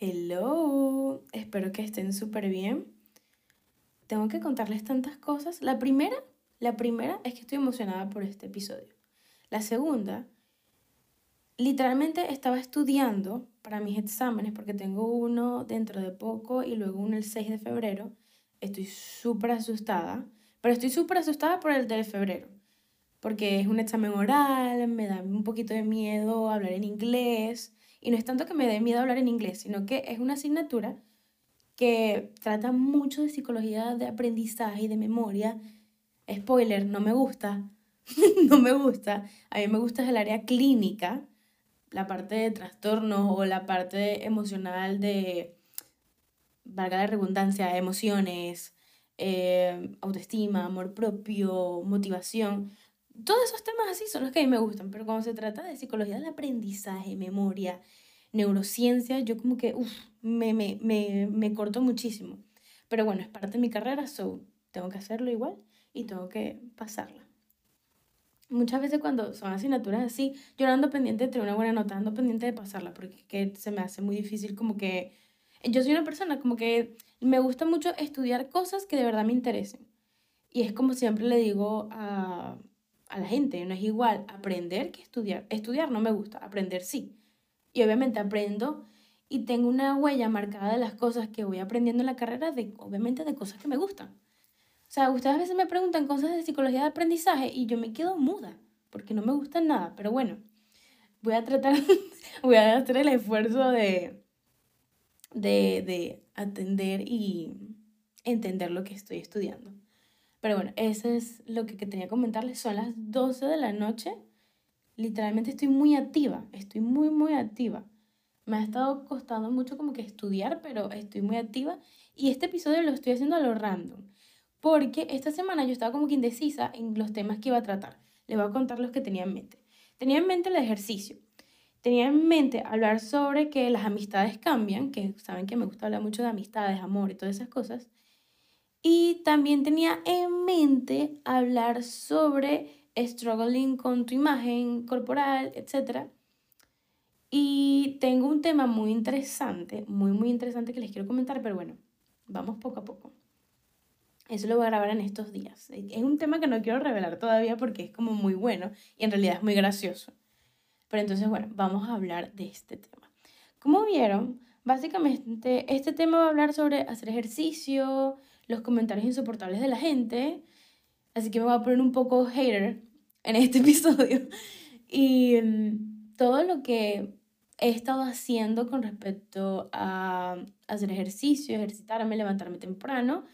Hello, espero que estén súper bien. Tengo que contarles tantas cosas. La primera, la primera es que estoy emocionada por este episodio. La segunda, literalmente estaba estudiando para mis exámenes porque tengo uno dentro de poco y luego uno el 6 de febrero. Estoy súper asustada, pero estoy súper asustada por el de febrero porque es un examen oral, me da un poquito de miedo hablar en inglés y no es tanto que me dé miedo hablar en inglés, sino que es una asignatura que trata mucho de psicología de aprendizaje y de memoria. Spoiler, no me gusta. no me gusta. A mí me gusta el área clínica, la parte de trastornos o la parte emocional de, valga la redundancia, emociones, eh, autoestima, amor propio, motivación todos esos temas así son los que a mí me gustan, pero cuando se trata de psicología del aprendizaje, memoria, neurociencia, yo como que, uff, me, me, me, me corto muchísimo. Pero bueno, es parte de mi carrera, so tengo que hacerlo igual y tengo que pasarla. Muchas veces cuando son asignaturas así, yo ando pendiente de tener una buena nota, ando pendiente de pasarla, porque que se me hace muy difícil como que... Yo soy una persona como que me gusta mucho estudiar cosas que de verdad me interesen. Y es como siempre le digo a, a la gente. No es igual aprender que estudiar. Estudiar no me gusta, aprender sí. Y obviamente aprendo y tengo una huella marcada de las cosas que voy aprendiendo en la carrera, de, obviamente de cosas que me gustan. O sea, ustedes a veces me preguntan cosas de psicología de aprendizaje y yo me quedo muda porque no me gustan nada. Pero bueno, voy a tratar, voy a hacer el esfuerzo de, de, de atender y entender lo que estoy estudiando. Pero bueno, eso es lo que, tenía que comentarles. Son las 12 de la noche. Literalmente estoy muy activa. Estoy muy, muy activa. Me ha estado costando mucho como que estudiar, pero estoy muy activa. Y este episodio lo estoy haciendo a lo random. Porque esta semana yo estaba como que indecisa en los temas que iba a tratar. Les voy a contar los que tenía en mente. Tenía en mente el ejercicio. Tenía en mente hablar sobre que las amistades cambian, que saben que me gusta hablar mucho de amistades, amor y todas esas cosas. Y también tenía en mente hablar sobre struggling con tu imagen corporal, etc. Y tengo un tema muy interesante, muy, muy interesante que les quiero comentar, pero bueno, vamos poco a poco. Eso lo voy a grabar en estos días. Es un tema que no quiero revelar todavía porque es como muy bueno y en realidad es muy gracioso. Pero entonces, bueno, vamos a hablar de este tema. Como vieron, básicamente este tema va a hablar sobre hacer ejercicio, los comentarios insoportables de la gente. Así que me voy a poner un poco hater en este episodio. Y mm, todo lo que he estado haciendo con respecto a hacer ejercicio, ejercitarme, levantarme temprano.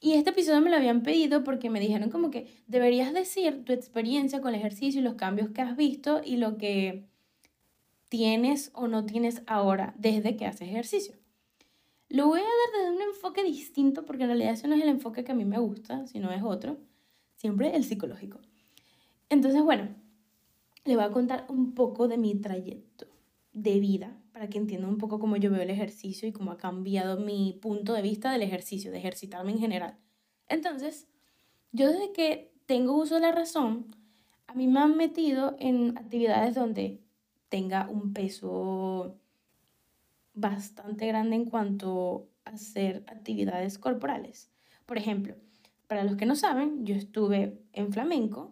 Y este episodio me lo habían pedido porque me dijeron como que deberías decir tu experiencia con el ejercicio y los cambios que has visto y lo que tienes o no tienes ahora desde que haces ejercicio. Lo voy a dar desde un enfoque distinto porque en realidad ese no es el enfoque que a mí me gusta, sino es otro. Siempre el psicológico. Entonces, bueno, le voy a contar un poco de mi trayecto de vida para que entiendan un poco cómo yo veo el ejercicio y cómo ha cambiado mi punto de vista del ejercicio, de ejercitarme en general. Entonces, yo desde que tengo uso de la razón, a mí me han metido en actividades donde tenga un peso bastante grande en cuanto a hacer actividades corporales. Por ejemplo, para los que no saben, yo estuve en flamenco,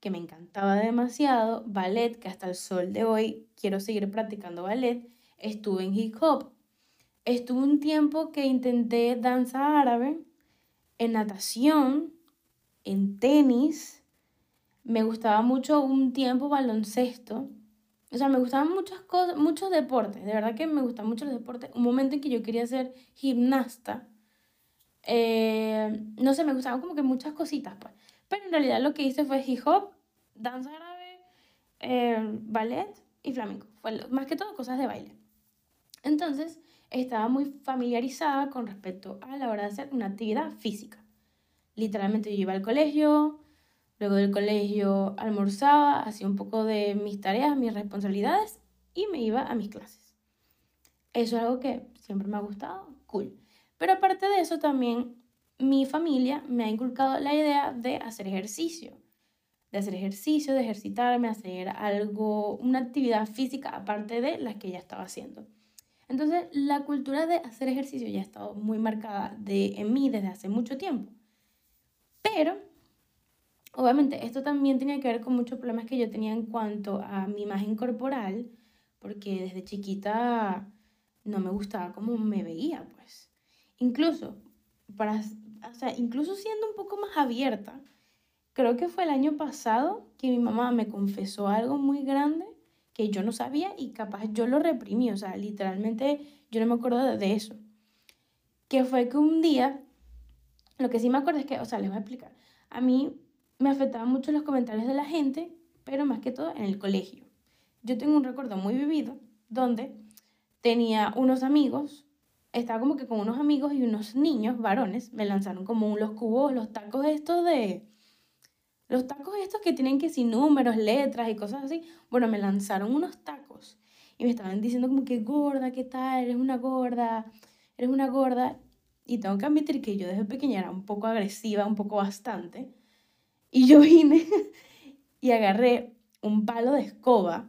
que me encantaba demasiado, ballet, que hasta el sol de hoy quiero seguir practicando ballet, estuve en hip hop, estuve un tiempo que intenté danza árabe, en natación, en tenis, me gustaba mucho un tiempo baloncesto, o sea, me gustaban muchas cosas, muchos deportes, de verdad que me gustan mucho los deportes. Un momento en que yo quería ser gimnasta, eh, no sé, me gustaban como que muchas cositas, pues. Pero en realidad lo que hice fue hip hop, danza árabe, eh, ballet y flamenco. Fue más que todo cosas de baile. Entonces, estaba muy familiarizada con respecto a la hora de hacer una actividad física. Literalmente yo iba al colegio, Luego del colegio almorzaba, hacía un poco de mis tareas, mis responsabilidades y me iba a mis clases. Eso es algo que siempre me ha gustado, cool. Pero aparte de eso también mi familia me ha inculcado la idea de hacer ejercicio, de hacer ejercicio, de ejercitarme, hacer algo, una actividad física aparte de las que ya estaba haciendo. Entonces, la cultura de hacer ejercicio ya ha estado muy marcada de, en mí desde hace mucho tiempo. Pero, obviamente, esto también tenía que ver con muchos problemas que yo tenía en cuanto a mi imagen corporal, porque desde chiquita no me gustaba cómo me veía, pues. Incluso, para, o sea, incluso siendo un poco más abierta, creo que fue el año pasado que mi mamá me confesó algo muy grande que yo no sabía y capaz yo lo reprimí, o sea, literalmente yo no me acuerdo de, eso. Que fue que un día, lo que sí me acuerdo es que, o sea, les voy a explicar, a mí me afectaban mucho los comentarios de la gente, pero más que todo en el colegio. Yo tengo un recuerdo muy vivido donde tenía unos amigos, estaba como que con unos amigos y unos niños varones me lanzaron como los cubos, los tacos estos de, los tacos estos que tienen que sin números, letras y cosas así. Bueno, me lanzaron unos tacos y me estaban diciendo como que gorda, ¿qué tal? Eres una gorda, eres una gorda. Y tengo que admitir que yo desde pequeña era un poco agresiva, un poco bastante. Y yo vine y agarré un palo de escoba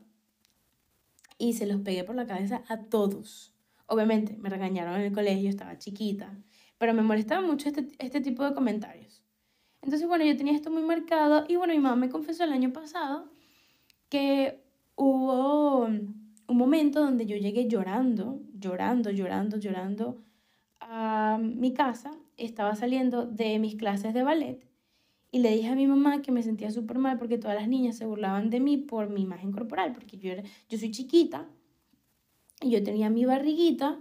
y se los pegué por la cabeza a todos. Obviamente me regañaron en el colegio, estaba chiquita, pero me molestaba mucho este, este tipo de comentarios. Entonces, bueno, yo tenía esto muy marcado y bueno, mi mamá me confesó el año pasado que hubo un momento donde yo llegué llorando, llorando, llorando, llorando a mi casa. Estaba saliendo de mis clases de ballet y le dije a mi mamá que me sentía súper mal porque todas las niñas se burlaban de mí por mi imagen corporal, porque yo, era, yo soy chiquita y yo tenía mi barriguita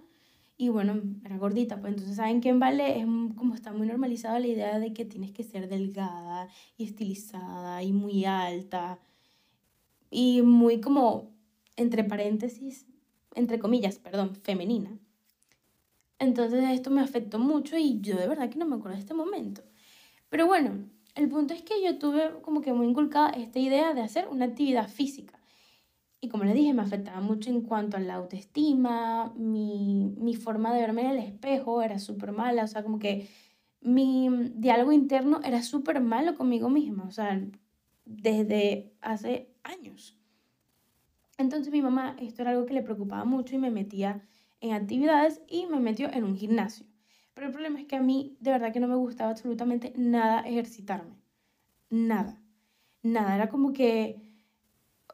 y bueno, era gordita, pues entonces saben que en ballet es como está muy normalizada la idea de que tienes que ser delgada y estilizada y muy alta y muy como, entre paréntesis, entre comillas, perdón, femenina. Entonces esto me afectó mucho y yo de verdad que no me acuerdo de este momento. Pero bueno, el punto es que yo tuve como que muy inculcada esta idea de hacer una actividad física. Y como les dije, me afectaba mucho en cuanto a la autoestima, mi, mi forma de verme en el espejo era súper mala, o sea, como que mi diálogo interno era súper malo conmigo misma, o sea, desde hace años. Entonces mi mamá, esto era algo que le preocupaba mucho y me metía en actividades y me metió en un gimnasio. Pero el problema es que a mí de verdad que no me gustaba absolutamente nada ejercitarme. Nada. Nada. Era como que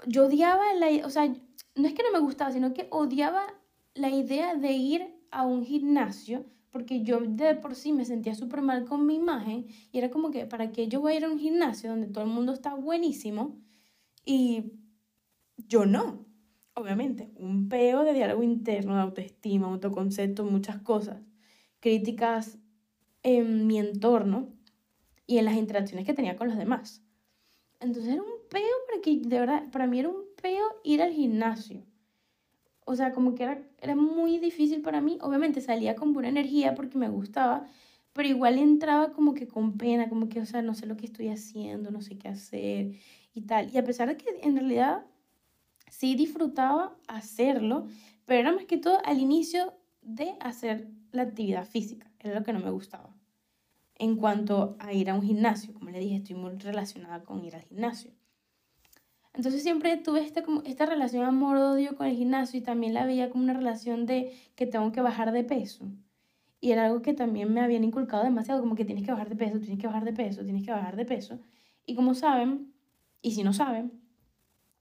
yo odiaba la, o sea, no es que no me gustaba, sino que odiaba la idea de ir a un gimnasio porque yo de por sí me sentía súper mal con mi imagen y era como que, ¿para qué yo voy a ir a un gimnasio donde todo el mundo está buenísimo y yo no? Obviamente, un peo de diálogo interno, de autoestima, autoconcepto, muchas cosas, críticas en mi entorno y en las interacciones que tenía con los demás. Entonces era un peo porque de verdad, para mí era un peo ir al gimnasio. O sea, como que era, era muy difícil para mí. Obviamente salía con buena energía porque me gustaba, pero igual entraba como que con pena, como que, o sea, no sé lo que estoy haciendo, no sé qué hacer y tal. Y a pesar de que en realidad sí disfrutaba hacerlo, pero era más que todo al inicio de hacer la actividad física, era lo que no me gustaba. En cuanto a ir a un gimnasio, como le dije, estoy muy relacionada con ir al gimnasio. Entonces siempre tuve como, esta relación amor-odio con el gimnasio y también la veía como una relación de que tengo que bajar de peso. Y era algo que también me habían inculcado demasiado, como que tienes que bajar de peso, tienes que bajar de peso, tienes que bajar de peso. Y como saben, y si no saben,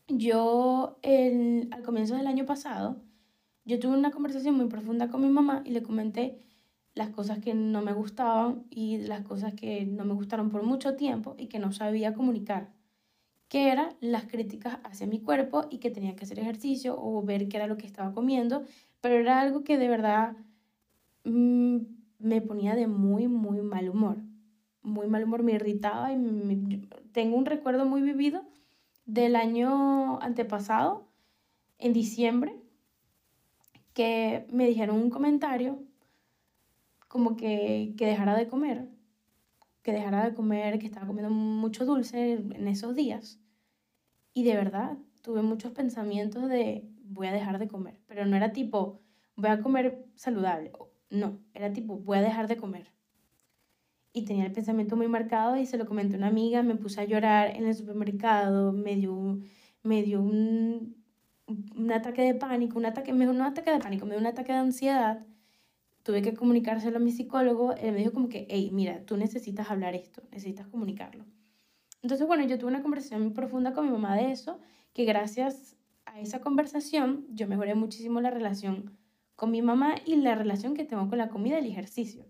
yo el, al comienzo del año pasado, yo tuve una conversación muy profunda con mi mamá y le comenté las cosas que no me gustaban y las cosas que no me gustaron por mucho tiempo y que no sabía comunicar que eran las críticas hacia mi cuerpo y que tenía que hacer ejercicio o ver qué era lo que estaba comiendo, pero era algo que de verdad mm, me ponía de muy, muy mal humor. Muy mal humor, me irritaba y tengo un recuerdo muy vivido del año antepasado, en diciembre, que me dijeron un comentario como que, que dejara de comer, que dejara de comer, que estaba comiendo mucho dulce en esos días. Y de verdad, tuve muchos pensamientos de voy a dejar de comer, pero no era tipo voy a comer saludable, no, era tipo voy a dejar de comer. Y tenía el pensamiento muy marcado y se lo comenté a una amiga, me puse a llorar en el supermercado, me dio, me dio un, un ataque de pánico, un ataque, mejor no un ataque de pánico, me dio un ataque de ansiedad, tuve que comunicárselo a mi psicólogo, él me dijo como que, hey, mira, tú necesitas hablar esto, necesitas comunicarlo. Entonces, bueno, yo tuve una conversación muy profunda con mi mamá de eso, que gracias a esa conversación yo mejoré muchísimo la relación con mi mamá y la relación que tengo con la comida y el ejercicio.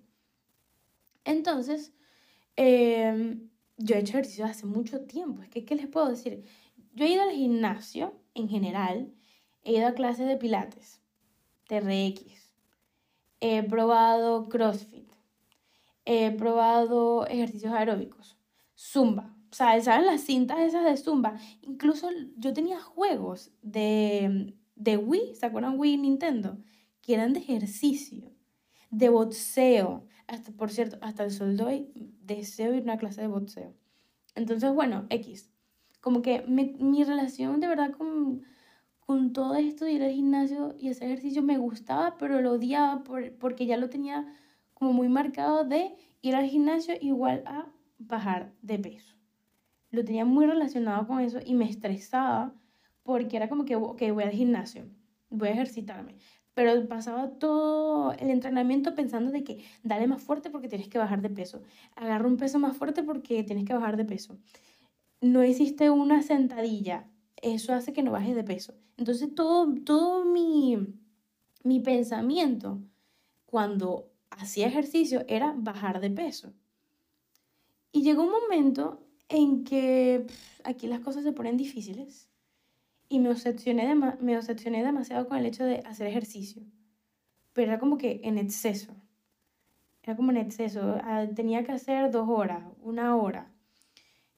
Entonces, em, yo he hecho ejercicio hace mucho tiempo. Es que, ¿qué les puedo decir? Yo he ido al gimnasio en general, he ido a clases de pilates, TRX, he probado CrossFit, he probado ejercicios aeróbicos, Zumba, o sea, ¿saben las cintas esas de Zumba? Incluso yo tenía juegos de, de Wii, ¿se acuerdan Wii Nintendo? Que eran de ejercicio, de boxeo. Hasta, por cierto, hasta el sol de deseo ir a una clase de boxeo. Entonces, bueno, X. Como que mi relación de verdad con, con todo esto de ir al gimnasio y hacer ejercicio me gustaba, pero lo odiaba por, porque ya lo tenía como muy marcado de ir al gimnasio igual a bajar de peso lo tenía muy relacionado con eso y me estresaba porque era como que, ok, voy al gimnasio, voy a ejercitarme. Pero pasaba todo el entrenamiento pensando de que dale más fuerte porque tienes que bajar de peso. Agarra un peso más fuerte porque tienes que bajar de peso. No hiciste una sentadilla. Eso hace que no bajes de peso. Entonces todo, todo mi, mi pensamiento cuando hacía ejercicio era bajar de peso. Y llegó un momento en que aquí las cosas se ponen difíciles y me obsesioné, me obsesioné demasiado con el hecho de hacer ejercicio. Pero era como que en exceso. Era como en exceso. Ah, tenía que hacer dos horas, una hora.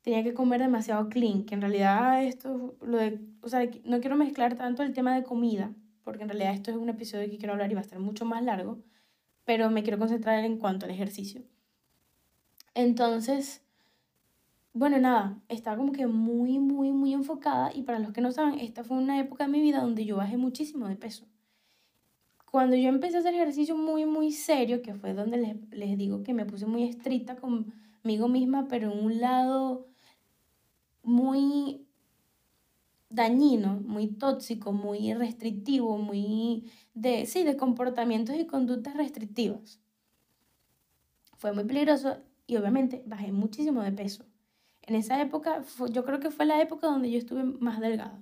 Tenía que comer demasiado clean, que en realidad esto, lo de, o sea, no quiero mezclar tanto el tema de comida, porque en realidad esto es un episodio que quiero hablar y va a estar mucho más largo, pero me quiero concentrar en cuanto al ejercicio. Entonces, bueno, nada, estaba como que muy, muy, muy enfocada y para los que no saben, esta fue una época de mi vida donde yo bajé muchísimo de peso. Cuando yo empecé a hacer ejercicio muy, muy serio, que fue donde les, les digo que me puse muy estricta conmigo misma, pero en un lado muy dañino, muy tóxico, muy restrictivo, muy de, sí, de comportamientos y conductas restrictivas. Fue muy peligroso y obviamente bajé muchísimo de peso. En esa época, yo creo que fue la época donde yo estuve más delgada.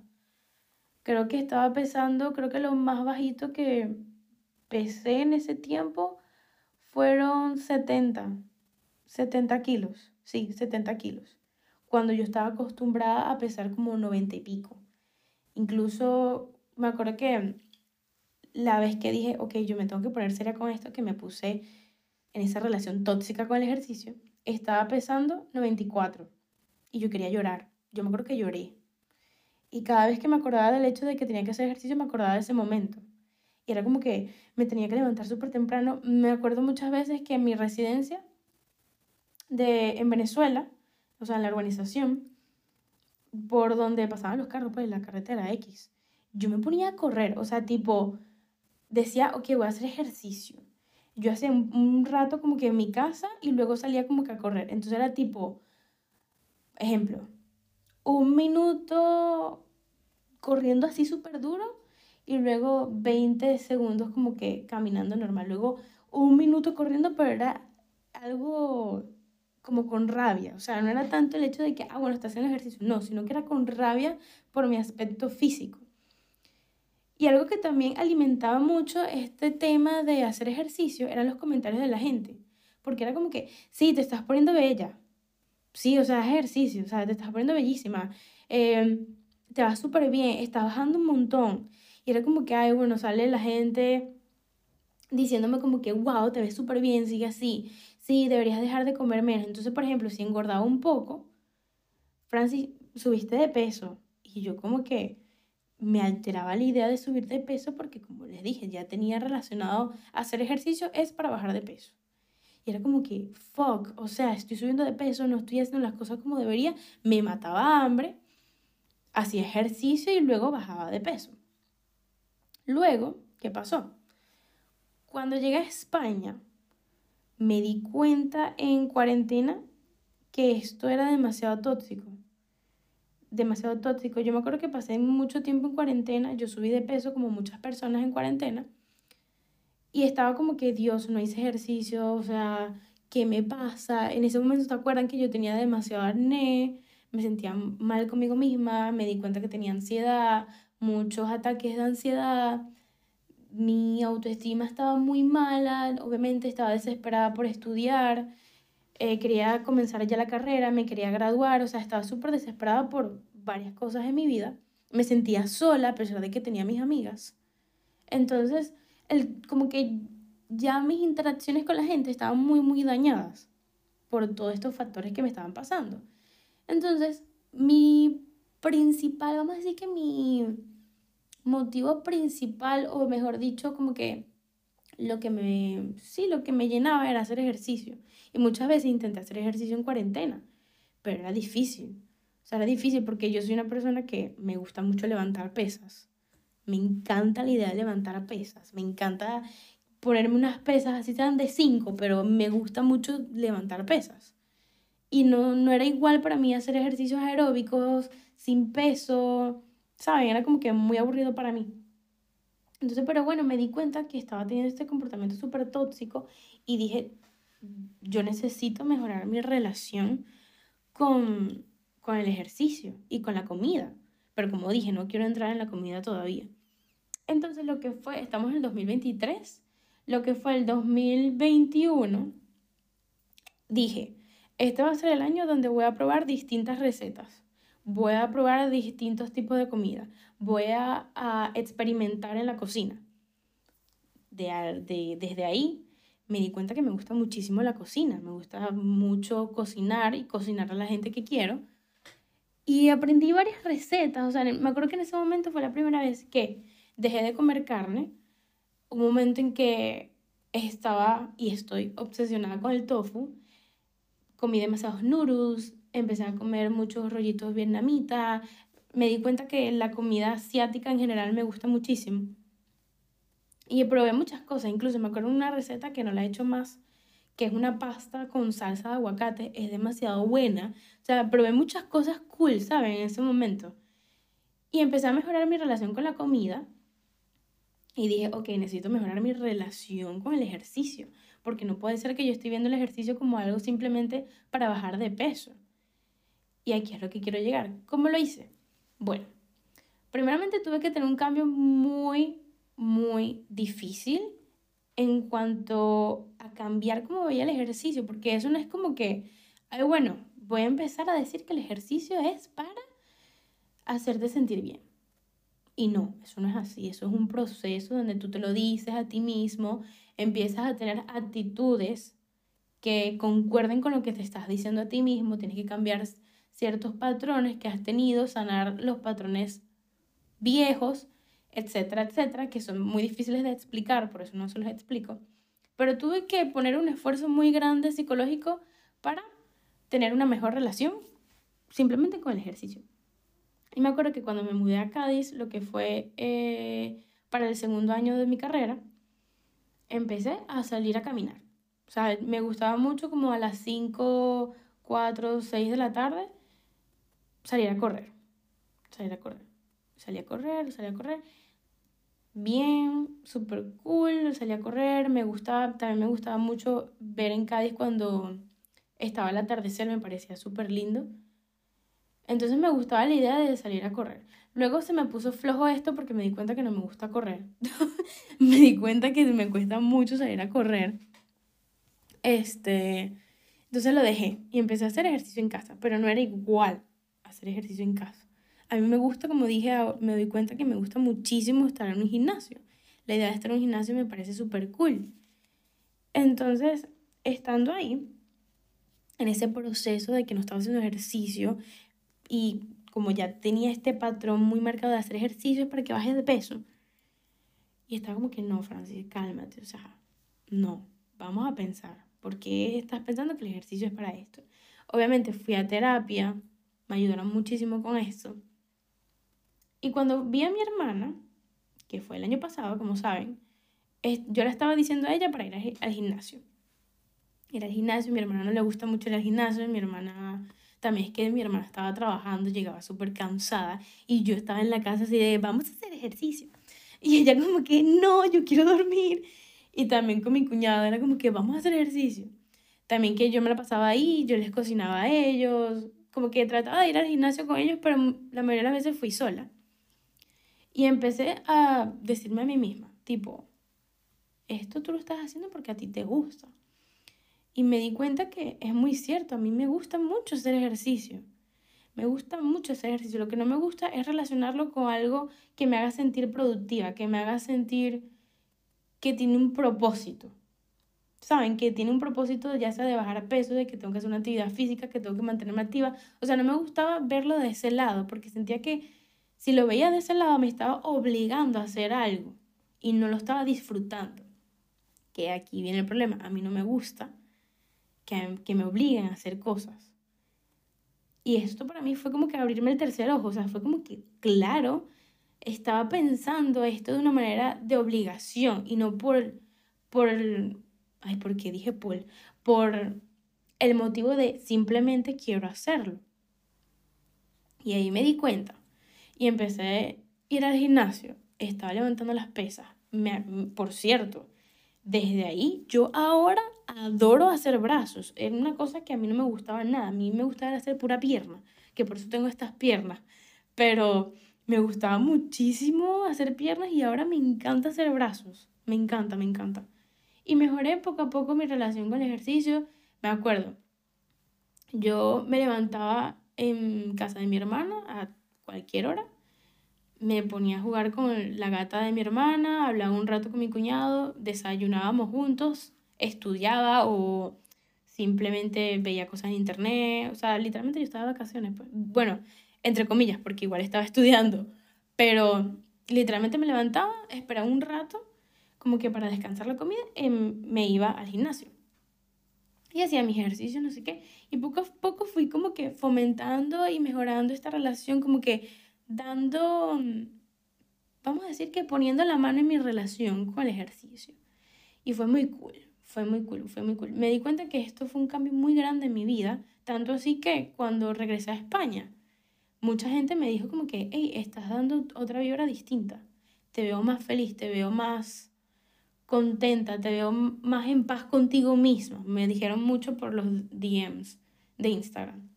Creo que estaba pesando, creo que lo más bajito que pesé en ese tiempo fueron 70, 70 kilos, sí, 70 kilos, cuando yo estaba acostumbrada a pesar como 90 y pico. Incluso me acuerdo que la vez que dije, ok, yo me tengo que poner seria con esto, que me puse en esa relación tóxica con el ejercicio, estaba pesando 94 y yo quería llorar. Yo me acuerdo que lloré. Y cada vez que me acordaba del hecho de que tenía que hacer ejercicio, me acordaba de ese momento. Y era como que me tenía que levantar súper temprano. Me acuerdo muchas veces que en mi residencia de, en Venezuela, o sea, en la urbanización, por donde pasaban los carros, pues la carretera X, yo me ponía a correr, o sea, tipo, decía, ok, voy a hacer ejercicio. Yo hacía un, un rato como que en mi casa y luego salía como que a correr. Entonces era tipo, Ejemplo, un minuto corriendo así súper duro y luego 20 segundos como que caminando normal. Luego un minuto corriendo, pero era algo como con rabia. O sea, no era tanto el hecho de que, ah, bueno, estás haciendo ejercicio. No, sino que era con rabia por mi aspecto físico. Y algo que también alimentaba mucho este tema de hacer ejercicio eran los comentarios de la gente. Porque era como que, sí, te estás poniendo bella, sí, o sea, ejercicio, o sea, te estás poniendo bellísima, em, te vas súper bien, estás bajando un montón. Y era como que, ay, bueno, sale la gente diciéndome como que, wow, te ves súper bien, sigue así, sí, deberías dejar de comer menos. Entonces, por ejemplo, si engordaba un poco, Francis, subiste de peso. Y yo como que me alteraba la idea de subir de peso porque, como les dije, ya tenía relacionado hacer ejercicio es para bajar de peso. Y era como que, fuck, o sea, estoy subiendo de peso, no estoy haciendo las cosas como debería, me mataba hambre, hacía ejercicio y luego bajaba de peso. Luego, ¿qué pasó? Cuando llegué a España, me di cuenta en cuarentena que esto era demasiado tóxico. demasiado tóxico. Yo me acuerdo que pasé mucho tiempo en cuarentena, yo subí de peso como muchas personas en cuarentena y estaba como que, Dios, no hice ejercicio, o sea, ¿qué me pasa? En ese momento, ¿te acuerdan que yo tenía demasiado acné? Me sentía mal conmigo misma, me di cuenta que tenía ansiedad, muchos ataques de ansiedad, mi autoestima estaba muy mala, obviamente estaba desesperada por estudiar, eh, quería comenzar ya la carrera, me quería graduar, o sea, estaba súper desesperada por varias cosas en mi vida. Me sentía sola a pesar de que tenía mis amigas. Entonces, el, como que ya mis interacciones con la gente estaban muy, muy dañadas por todos estos factores que me estaban pasando. Entonces, mi principal, vamos a decir que mi motivo principal, o mejor dicho, como que lo que me, sí, lo que me llenaba era hacer ejercicio. Y muchas veces intenté hacer ejercicio en cuarentena, pero era difícil. O sea, era difícil porque yo soy una persona que me gusta mucho levantar pesas. Me encanta la idea de levantar pesas. Me encanta ponerme unas pesas así sean de 5, pero me gusta mucho levantar pesas. Y no, no era igual para mí hacer ejercicios aeróbicos sin peso, ¿saben? Era como que muy aburrido para mí. Entonces, pero bueno, me di cuenta que estaba teniendo este comportamiento súper tóxico y dije, yo necesito mejorar mi relación con, con el ejercicio y con la comida. Pero como dije, no quiero entrar en la comida todavía. Entonces lo que fue, estamos en el 2023, lo que fue el 2021, dije, este va a ser el año donde voy a probar distintas recetas. Voy a probar distintos tipos de comida. Voy a, experimentar en la cocina. De, desde ahí me di cuenta que me gusta muchísimo la cocina, me gusta mucho cocinar y cocinar a la gente que quiero. Y aprendí varias recetas, o sea, me acuerdo que en ese momento fue la primera vez que dejé de comer carne, un momento en que estaba y estoy obsesionada con el tofu, comí demasiados noodles, empecé a comer muchos rollitos vietnamitas, me di cuenta que la comida asiática en general me gusta muchísimo. Y probé muchas cosas, incluso me acuerdo una receta que no la he hecho más, que es una pasta con salsa de aguacate, es demasiado buena. O sea, probé muchas cosas cool, ¿saben? En ese momento. Y empecé a mejorar mi relación con la comida. Y dije, ok, necesito mejorar mi relación con el ejercicio, porque no puede ser que yo esté viendo el ejercicio como algo simplemente para bajar de peso. Y aquí es lo que quiero llegar. ¿Cómo lo hice? Bueno, primeramente tuve que tener un cambio muy, muy difícil en cuanto a cambiar cómo veía el ejercicio, porque eso no es como que, ay, bueno, voy a empezar a decir que el ejercicio es para hacerte sentir bien. Y no, eso no es así, eso es un proceso donde tú te lo dices a ti mismo, empiezas a tener actitudes que concuerden con lo que te estás diciendo a ti mismo, tienes que cambiar ciertos patrones que has tenido, sanar los patrones viejos, etcétera, etcétera, que son muy difíciles de explicar, por eso no se los explico. Pero tuve que poner un esfuerzo muy grande psicológico para tener una mejor relación simplemente con el ejercicio. Y me acuerdo que cuando me mudé a Cádiz, lo que fue eh, para el segundo año de mi carrera, empecé a salir a caminar. O sea, me gustaba mucho como a las 5, 4, 6 de la tarde salir a correr. Salir a correr. Salí a correr, salí a correr. Bien, súper cool, salí a correr. Me gustaba, también me gustaba mucho ver en Cádiz cuando estaba el atardecer, me parecía súper lindo. Entonces me gustaba la idea de salir a correr. Luego se me puso flojo esto porque me di cuenta que no me gusta correr. me di cuenta que me cuesta mucho salir a correr. Este, entonces lo dejé y empecé a hacer ejercicio en casa, pero no era igual hacer ejercicio en casa. A mí me gusta, como dije, me doy cuenta que me gusta muchísimo estar en un gimnasio. La idea de estar en un gimnasio me parece súper cool. Entonces, estando ahí, en ese proceso de que no estaba haciendo ejercicio y como ya tenía este patrón muy marcado de hacer ejercicio para que bajes de peso, y estaba como que no, Francis, cálmate, o sea, no, vamos a pensar, ¿por qué estás pensando que el ejercicio es para esto? Obviamente fui a terapia, me ayudaron muchísimo con eso. Y cuando vi a mi hermana, que fue el año pasado, como saben, yo le estaba diciendo a ella para ir al gimnasio. Ir al gimnasio, mi hermana no le gusta mucho ir al gimnasio, mi hermana también es que mi hermana estaba trabajando, llegaba súper cansada y yo estaba en la casa así de, vamos a hacer ejercicio. Y ella como que, no, yo quiero dormir. Y también con mi cuñada era como que, vamos a hacer ejercicio. También que yo me la pasaba ahí, yo les cocinaba a ellos, como que trataba de ir al gimnasio con ellos, pero la mayoría de las veces fui sola. Y empecé a decirme a mí misma, tipo, esto tú lo estás haciendo porque a ti te gusta. Y me di cuenta que es muy cierto, a mí me gusta mucho hacer ejercicio. Me gusta mucho hacer ejercicio. Lo que no me gusta es relacionarlo con algo que me haga sentir productiva, que me haga sentir que tiene un propósito. Saben que tiene un propósito ya sea de bajar peso, de que tengo que hacer una actividad física, que tengo que mantenerme activa. O sea, no me gustaba verlo de ese lado, porque sentía que si lo veía de ese lado me estaba obligando a hacer algo y no lo estaba disfrutando. Que aquí viene el problema. A mí no me gusta que, que me obliguen a hacer cosas. Y esto para mí fue como que abrirme el tercer ojo, o sea, fue como que, claro, estaba pensando esto de una manera de obligación y no por, por, ay, ¿por qué dije por? Por el motivo de simplemente quiero hacerlo. Y ahí me di cuenta y empecé a ir al gimnasio, estaba levantando las pesas. Me, por cierto, desde ahí yo ahora adoro hacer brazos. Era una cosa que a mí no me gustaba nada. A mí me gustaba hacer pura pierna, que por eso tengo estas piernas. Pero me gustaba muchísimo hacer piernas y ahora me encanta hacer brazos. Me encanta, me encanta. Y mejoré poco a poco mi relación con el ejercicio. Me acuerdo, yo me levantaba en casa de mi hermana a cualquier hora. Me ponía a jugar con la gata de mi hermana, hablaba un rato con mi cuñado, desayunábamos juntos estudiaba o simplemente veía cosas en internet, o sea, literalmente yo estaba de vacaciones, pues. bueno, entre comillas, porque igual estaba estudiando, pero literalmente me levantaba, esperaba un rato, como que para descansar la comida, em, me iba al gimnasio. Y hacía mis ejercicios, no sé qué, y poco a poco fui como que fomentando y mejorando esta relación, como que dando, vamos a decir que poniendo la mano en mi relación con el ejercicio. Y fue muy cool fue muy cool, fue muy cool. Me di cuenta que esto fue un cambio muy grande en mi vida, tanto así que cuando regresé a España, mucha gente me dijo como que, hey, estás dando otra vibra distinta, te veo más feliz, te veo más contenta, te veo más en paz contigo misma. Me dijeron mucho por los DMs de Instagram.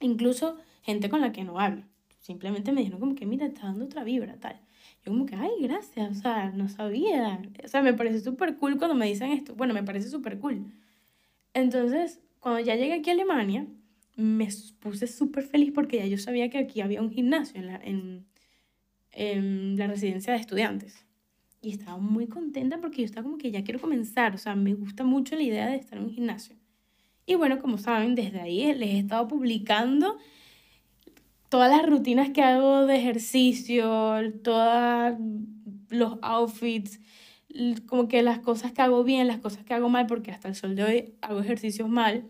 Incluso gente con la que no hablo. Simplemente me dijeron como que, mira, estás dando otra vibra, tal. Yo como que, ay, gracias, o sea, no sabía. O sea, me parece súper cool cuando me dicen esto. Bueno, me parece súper cool. Entonces, cuando ya llegué aquí a Alemania, me puse súper feliz porque ya yo sabía que aquí había un gimnasio en la, en la residencia de estudiantes. Y estaba muy contenta porque yo estaba como que ya quiero comenzar. O sea, me gusta mucho la idea de estar en un gimnasio. Y bueno, como saben, desde ahí les he estado publicando todas las rutinas que hago de ejercicio, todos los outfits, como que las cosas que hago bien, las cosas que hago mal, porque hasta el sol de hoy hago ejercicios mal.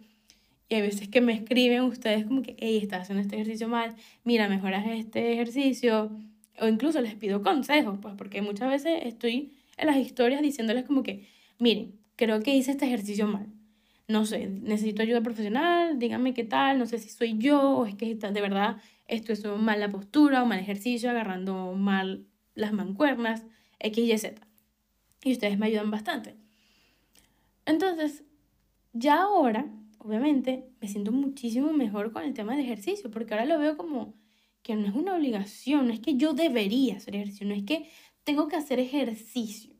Y hay veces que me escriben ustedes como que, hey, estás haciendo este ejercicio mal, mira, mejoras este ejercicio. O incluso les pido consejos, pues porque muchas veces estoy en las historias diciéndoles como que, miren, creo que hice este ejercicio mal. No sé, necesito ayuda profesional, díganme qué tal, no sé si soy yo o es que de verdad esto es mal la postura o mal ejercicio, agarrando mal las mancuernas, X, Y, Z. Y ustedes me ayudan bastante. Entonces, ya ahora, obviamente, me siento muchísimo mejor con el tema del ejercicio, porque ahora lo veo como que no es una obligación, no es que yo debería hacer ejercicio, no es que tengo que hacer ejercicio.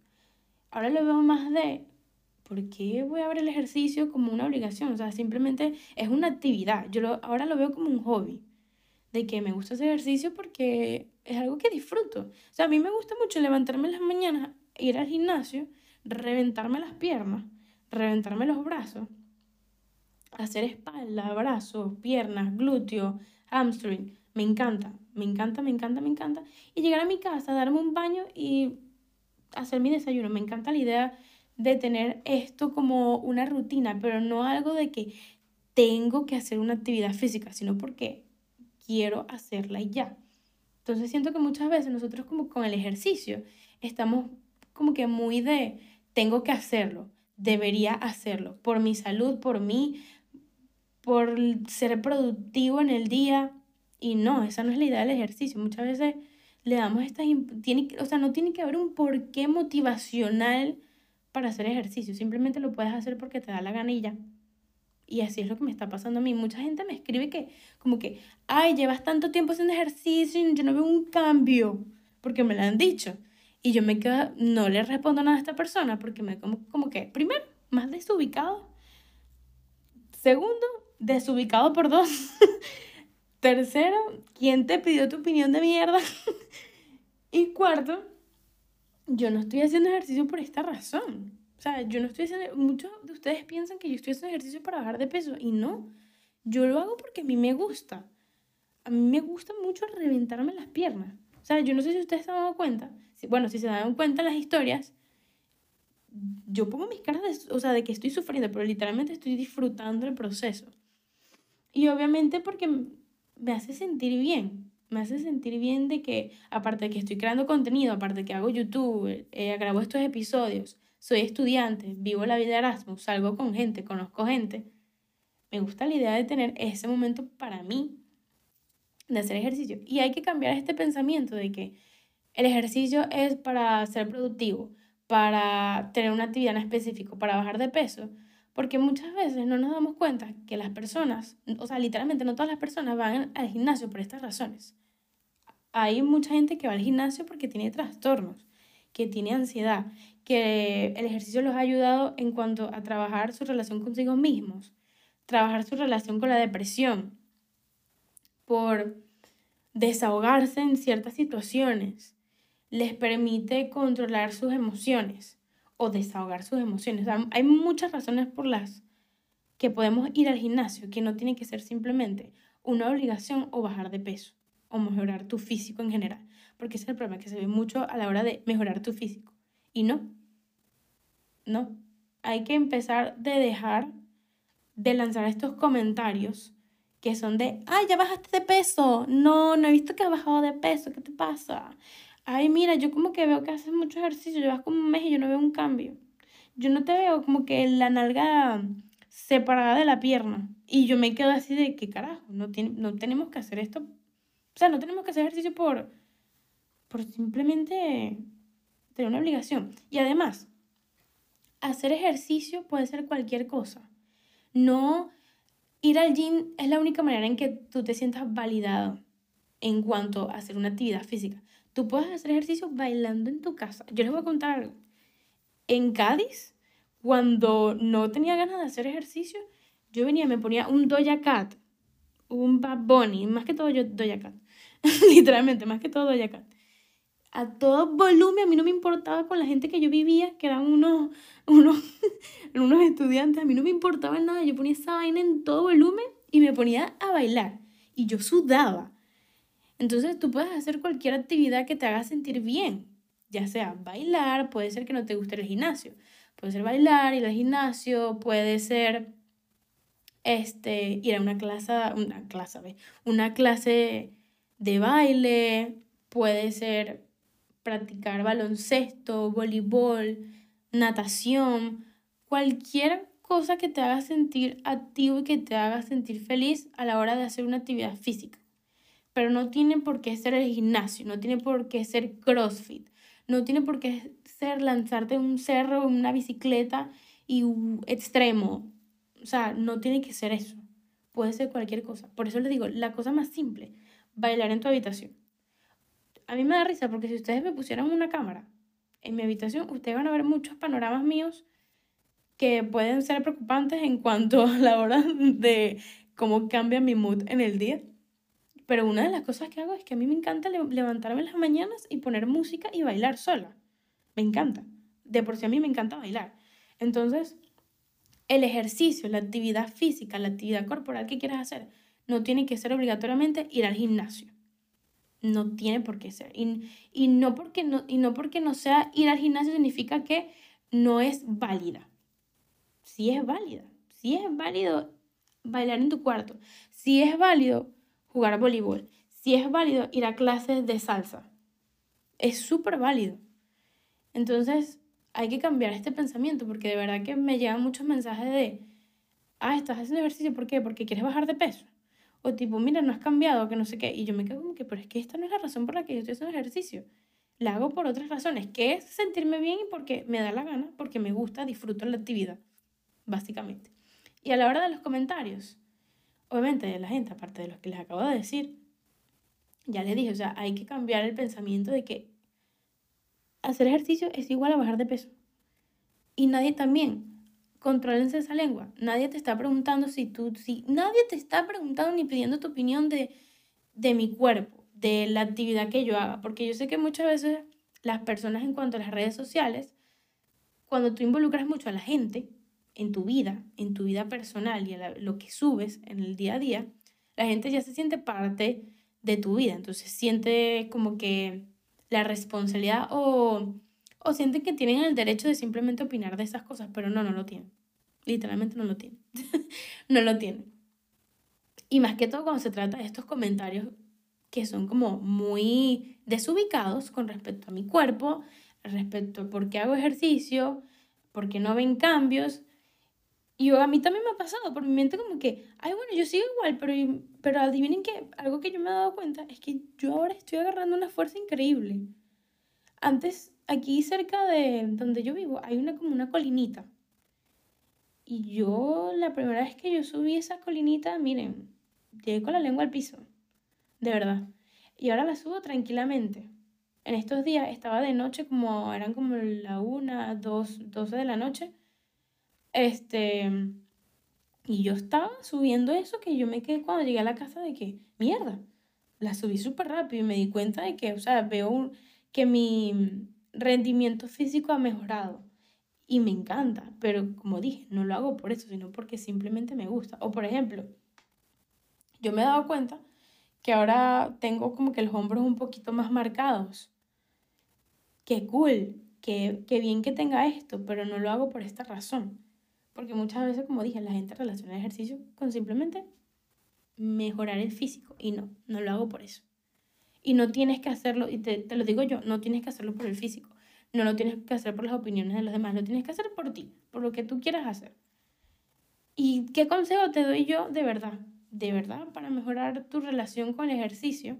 Ahora lo veo más de, ¿por qué voy a ver el ejercicio como una obligación? O sea, simplemente es una actividad. Yo lo, ahora lo veo como un hobby de que me gusta hacer ejercicio porque es algo que disfruto. O sea, a mí me gusta mucho levantarme en las mañanas, ir al gimnasio, reventarme las piernas, reventarme los brazos, hacer espalda, brazos, piernas, glúteo, hamstring. Me encanta, me encanta, me encanta, me encanta. Y llegar a mi casa, darme un baño y hacer mi desayuno. Me encanta la idea de tener esto como una rutina, pero no algo de que tengo que hacer una actividad física, sino porque quiero hacerla y ya. Entonces siento que muchas veces nosotros como con el ejercicio estamos como que muy de tengo que hacerlo, debería hacerlo, por mi salud, por mí, por ser productivo en el día. Y no, esa no es la idea del ejercicio. Muchas veces le damos estas... Tiene, o sea, no tiene que haber un porqué motivacional para hacer ejercicio. Simplemente lo puedes hacer porque te da la ganilla. Y así es lo que me está pasando a mí. Mucha gente me escribe que, como que, ay, llevas tanto tiempo haciendo ejercicio y yo no veo un cambio, porque me lo han dicho. Y yo me quedo, no le respondo nada a esta persona porque me como, como que, primero, más desubicado. Segundo, desubicado por dos. Tercero, ¿quién te pidió tu opinión de mierda? y cuarto, yo no estoy haciendo ejercicio por esta razón. O sea, yo no estoy haciendo, muchos de ustedes piensan que yo estoy haciendo ejercicio para bajar de peso y no. Yo lo hago porque a mí me gusta. A mí me gusta mucho reventarme las piernas. O sea, yo no sé si ustedes se han dado cuenta, bueno, si se dan cuenta las historias, yo pongo mis caras de, o sea, de que estoy sufriendo, pero literalmente estoy disfrutando el proceso. Y obviamente porque me hace sentir bien, me hace sentir bien de que, aparte de que estoy creando contenido, aparte de que hago YouTube, eh, grabo estos episodios, soy estudiante, vivo la vida de Erasmus, salgo con gente, conozco gente, me gusta la idea de tener ese momento para mí, de hacer ejercicio. Y hay que cambiar este pensamiento de que el ejercicio es para ser productivo, para tener una actividad en específico, para bajar de peso, porque muchas veces no nos damos cuenta que las personas, o sea, literalmente no todas las personas van al gimnasio por estas razones. Hay mucha gente que va al gimnasio porque tiene trastornos, que tiene ansiedad, que el ejercicio los ha ayudado en cuanto a trabajar su relación consigo mismos, trabajar su relación con la depresión, por desahogarse en ciertas situaciones, les permite controlar sus emociones o desahogar sus emociones. hay muchas razones por las que podemos ir al gimnasio, que no tiene que ser simplemente una obligación o bajar de peso o mejorar tu físico en general, porque ese es el problema que se ve mucho a la hora de mejorar tu físico. Y no, no, hay que empezar de dejar de lanzar estos comentarios que son de, ay, ya bajaste de peso, no, no he visto que has bajado de peso, ¿qué te pasa? Ay, mira, yo como que veo que haces mucho ejercicio, llevas como un mes y yo no veo un cambio. Yo no te veo como que la nalga separada de la pierna. Y yo me quedo así de, ¿qué carajo? No, tiene, no tenemos que hacer esto. O sea, no tenemos que hacer ejercicio por, por simplemente tener una obligación. Y además, hacer ejercicio puede ser cualquier cosa. No ir al gym es la única manera en que tú te sientas validado en cuanto a hacer una actividad física. Tú puedes hacer ejercicio bailando en tu casa. Yo les voy a contar algo. En Cádiz, cuando no tenía ganas de hacer ejercicio, yo venía, me ponía un Doja Cat, un Bad Bunny, más que todo yo Doja Cat. Literalmente, más que todo Doja Cat. A todo volumen, a mí no me importaba con la gente que yo vivía, que eran unos, unos, unos estudiantes, a mí no me importaba nada. Yo ponía esa vaina en todo volumen y me ponía a bailar. Y yo sudaba. Entonces tú puedes hacer cualquier actividad que te haga sentir bien, ya sea bailar, puede ser que no te guste el gimnasio, puede ser bailar, ir al gimnasio, puede ser este, ir a una clase, una clase, una clase de baile, puede ser practicar baloncesto, voleibol, natación, cualquier cosa que te haga sentir activo y que te haga sentir feliz a la hora de hacer una actividad física pero no tiene por qué ser el gimnasio, no tiene por qué ser CrossFit, no tiene por qué ser lanzarte un cerro, una bicicleta y un extremo. O sea, no tiene que ser eso. Puede ser cualquier cosa. Por eso les digo, la cosa más simple, bailar en tu habitación. A mí me da risa porque si ustedes me pusieran una cámara en mi habitación, ustedes van a ver muchos panoramas míos que pueden ser preocupantes en cuanto a la hora de cómo cambia mi mood en el día. Pero una de las cosas que hago es que a mí me encanta levantarme en las mañanas y poner música y bailar sola. Me encanta. De por sí a mí me encanta bailar. Entonces, el ejercicio, la actividad física, la actividad corporal que quieras hacer, no tiene que ser obligatoriamente ir al gimnasio. No tiene por qué ser. Y, no, porque no, y no porque no sea ir al gimnasio significa que no es válida. Sí es válida. Sí es válido bailar en tu cuarto. Sí es válido jugar voleibol, si es válido ir a clases de salsa. Es súper válido. Entonces hay que cambiar este pensamiento porque de verdad que me llegan muchos mensajes de, ah, estás haciendo ejercicio, ¿por qué? Porque quieres bajar de peso. O tipo, mira, no has cambiado, que no sé qué. Y yo me quedo como que, pero es que esta no es la razón por la que yo estoy haciendo ejercicio. La hago por otras razones, que es sentirme bien y porque me da la gana, porque me gusta, disfruto la actividad, básicamente. Y a la hora de los comentarios, obviamente de la gente, aparte de los que les acabo de decir, ya les dije, o sea, hay que cambiar el pensamiento de que hacer ejercicio es igual a bajar de peso. Y nadie también, contrólense esa lengua. Nadie te está preguntando si tú, si nadie te está preguntando ni pidiendo tu opinión de, de mi cuerpo, de la actividad que yo haga, porque yo sé que muchas veces las personas en cuanto a las redes sociales, cuando tú involucras mucho a la gente en tu vida, en tu vida personal y a lo que subes en el día a día, la gente ya se siente parte de tu vida, entonces siente como que la responsabilidad o, o sienten que tienen el derecho de simplemente opinar de esas cosas, pero no, no lo tienen. Literalmente no lo tienen. no lo tienen. Y más que todo cuando se trata de estos comentarios que son como muy desubicados con respecto a mi cuerpo, respecto a por qué hago ejercicio, por qué no ven cambios. Y a mí también me ha pasado por mi mente como que, ay, bueno, yo sigo igual, pero, pero adivinen que algo que yo me he dado cuenta es que yo ahora estoy agarrando una fuerza increíble. Antes, aquí cerca de donde yo vivo, hay una como una colinita. Y yo, la primera vez que yo subí esa colinita, miren, llegué con la lengua al piso de verdad. Y ahora la subo tranquilamente. En estos días estaba de noche, como eran como la una, dos, doce de la noche. Este. Y yo estaba subiendo eso que yo me quedé cuando llegué a la casa de que, mierda, la subí súper rápido y me di cuenta de que, o sea, veo que mi rendimiento físico ha mejorado y me encanta, pero como dije, no lo hago por eso, sino porque simplemente me gusta. O por ejemplo, yo me he dado cuenta que ahora tengo como que los hombros un poquito más marcados. Qué cool, qué, qué bien que tenga esto, pero no lo hago por esta razón. Porque muchas veces, como dije, la gente relaciona el ejercicio con simplemente mejorar el físico. Y no, no lo hago por eso. Y no tienes que hacerlo, y te, te, lo digo yo, no tienes que hacerlo por el físico. No lo tienes que hacer por las opiniones de los demás, lo tienes que hacer por ti, por lo que tú quieras hacer. ¿Y qué consejo te doy yo de verdad? de verdad para mejorar tu relación con el ejercicio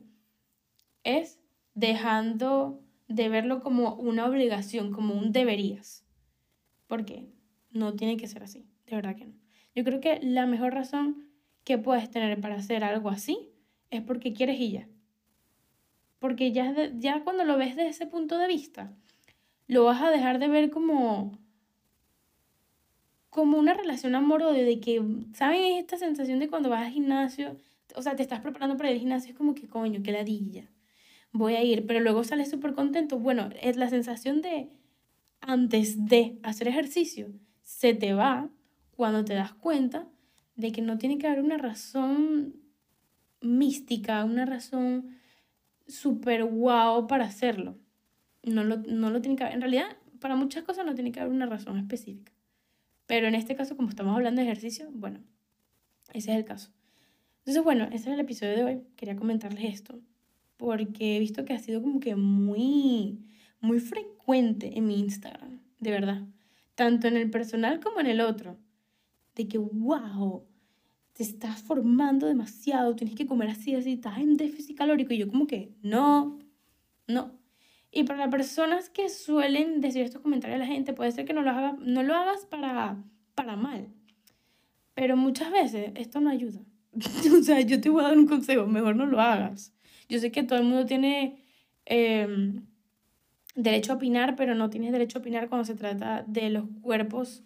es dejando de verlo como una obligación, como un deberías. Porque no tiene que ser así, de verdad que no. Yo creo que la mejor razón que puedes tener para hacer algo así es porque quieres y ya. Porque ya, ya cuando lo ves desde ese punto de vista, lo vas a dejar de ver como como una relación amor-odio de que, ¿saben? Esta sensación de cuando vas al gimnasio, o sea, te estás preparando para el gimnasio, es como que, coño, qué ladilla, voy a ir, pero luego sales súper contento. Bueno, es la sensación de antes de hacer ejercicio, se te va cuando te das cuenta de que no tiene que haber una razón mística, una razón súper guau para hacerlo. No lo, no lo tiene que haber. En realidad, para muchas cosas no tiene que haber una razón específica. Pero en este caso, como estamos hablando de ejercicio, bueno, ese es el caso. Entonces, bueno, ese es el episodio de hoy. Quería comentarles esto porque he visto que ha sido como que muy, muy frecuente en mi Instagram, de verdad. Tanto en el personal como en el otro. De que, wow, te estás formando demasiado, tienes que comer así, así, estás en déficit calórico. Y yo como que, no, no. Y para las personas que suelen decir estos comentarios a la gente, puede ser que no lo, haga, no lo hagas para, para mal. Pero muchas veces esto no ayuda. o sea, yo te voy a dar un consejo, mejor no lo hagas. Yo sé que todo el mundo tiene em, derecho a opinar, pero no tienes derecho a opinar cuando se trata de los cuerpos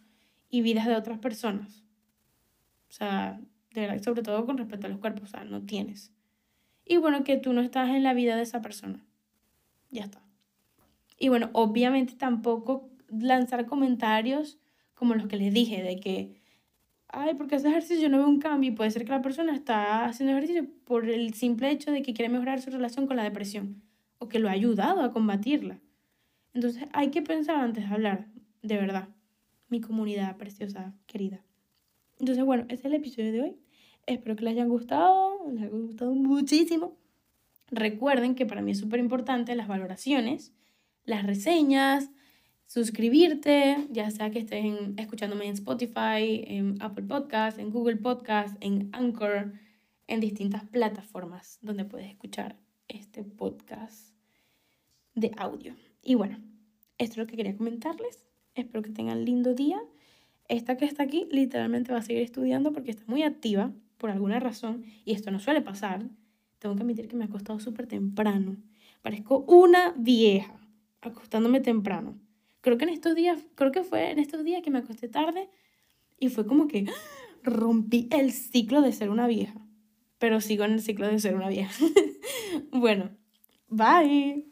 y vidas de otras personas. O sea, de sobre todo con respecto a los cuerpos, o sea, no tienes. Y bueno, que tú no estás en la vida de esa persona. Ya está. Y bueno, obviamente tampoco lanzar comentarios como los que les dije, de que, ay, porque hace ejercicio yo no veo un cambio y puede ser que la persona está haciendo ejercicio por el simple hecho de que quiere mejorar su relación con la depresión o que lo ha ayudado a combatirla. Entonces hay que pensar antes de hablar, de verdad, mi comunidad preciosa, querida. Entonces, bueno, ese es el episodio de hoy. Espero que les hayan gustado, les haya gustado muchísimo. Recuerden que para mí es súper importante las valoraciones las reseñas. suscribirte, ya sea que estés escuchándome en Spotify, en Apple Podcast, en Google Podcast, en Anchor, en distintas plataformas donde puedes escuchar este podcast de audio. Y bueno, esto es lo que quería comentarles. Espero que tengan lindo día. Esta que está aquí literalmente va a seguir estudiando porque está muy activa por alguna razón y esto no suele pasar. Tengo que admitir que me ha acostado súper temprano. Parezco una vieja acostándome temprano. Creo que en estos días, creo que fue en estos días que me acosté tarde y fue como que rompí el ciclo de ser una vieja. Pero sigo en el ciclo de ser una vieja. bueno, bye.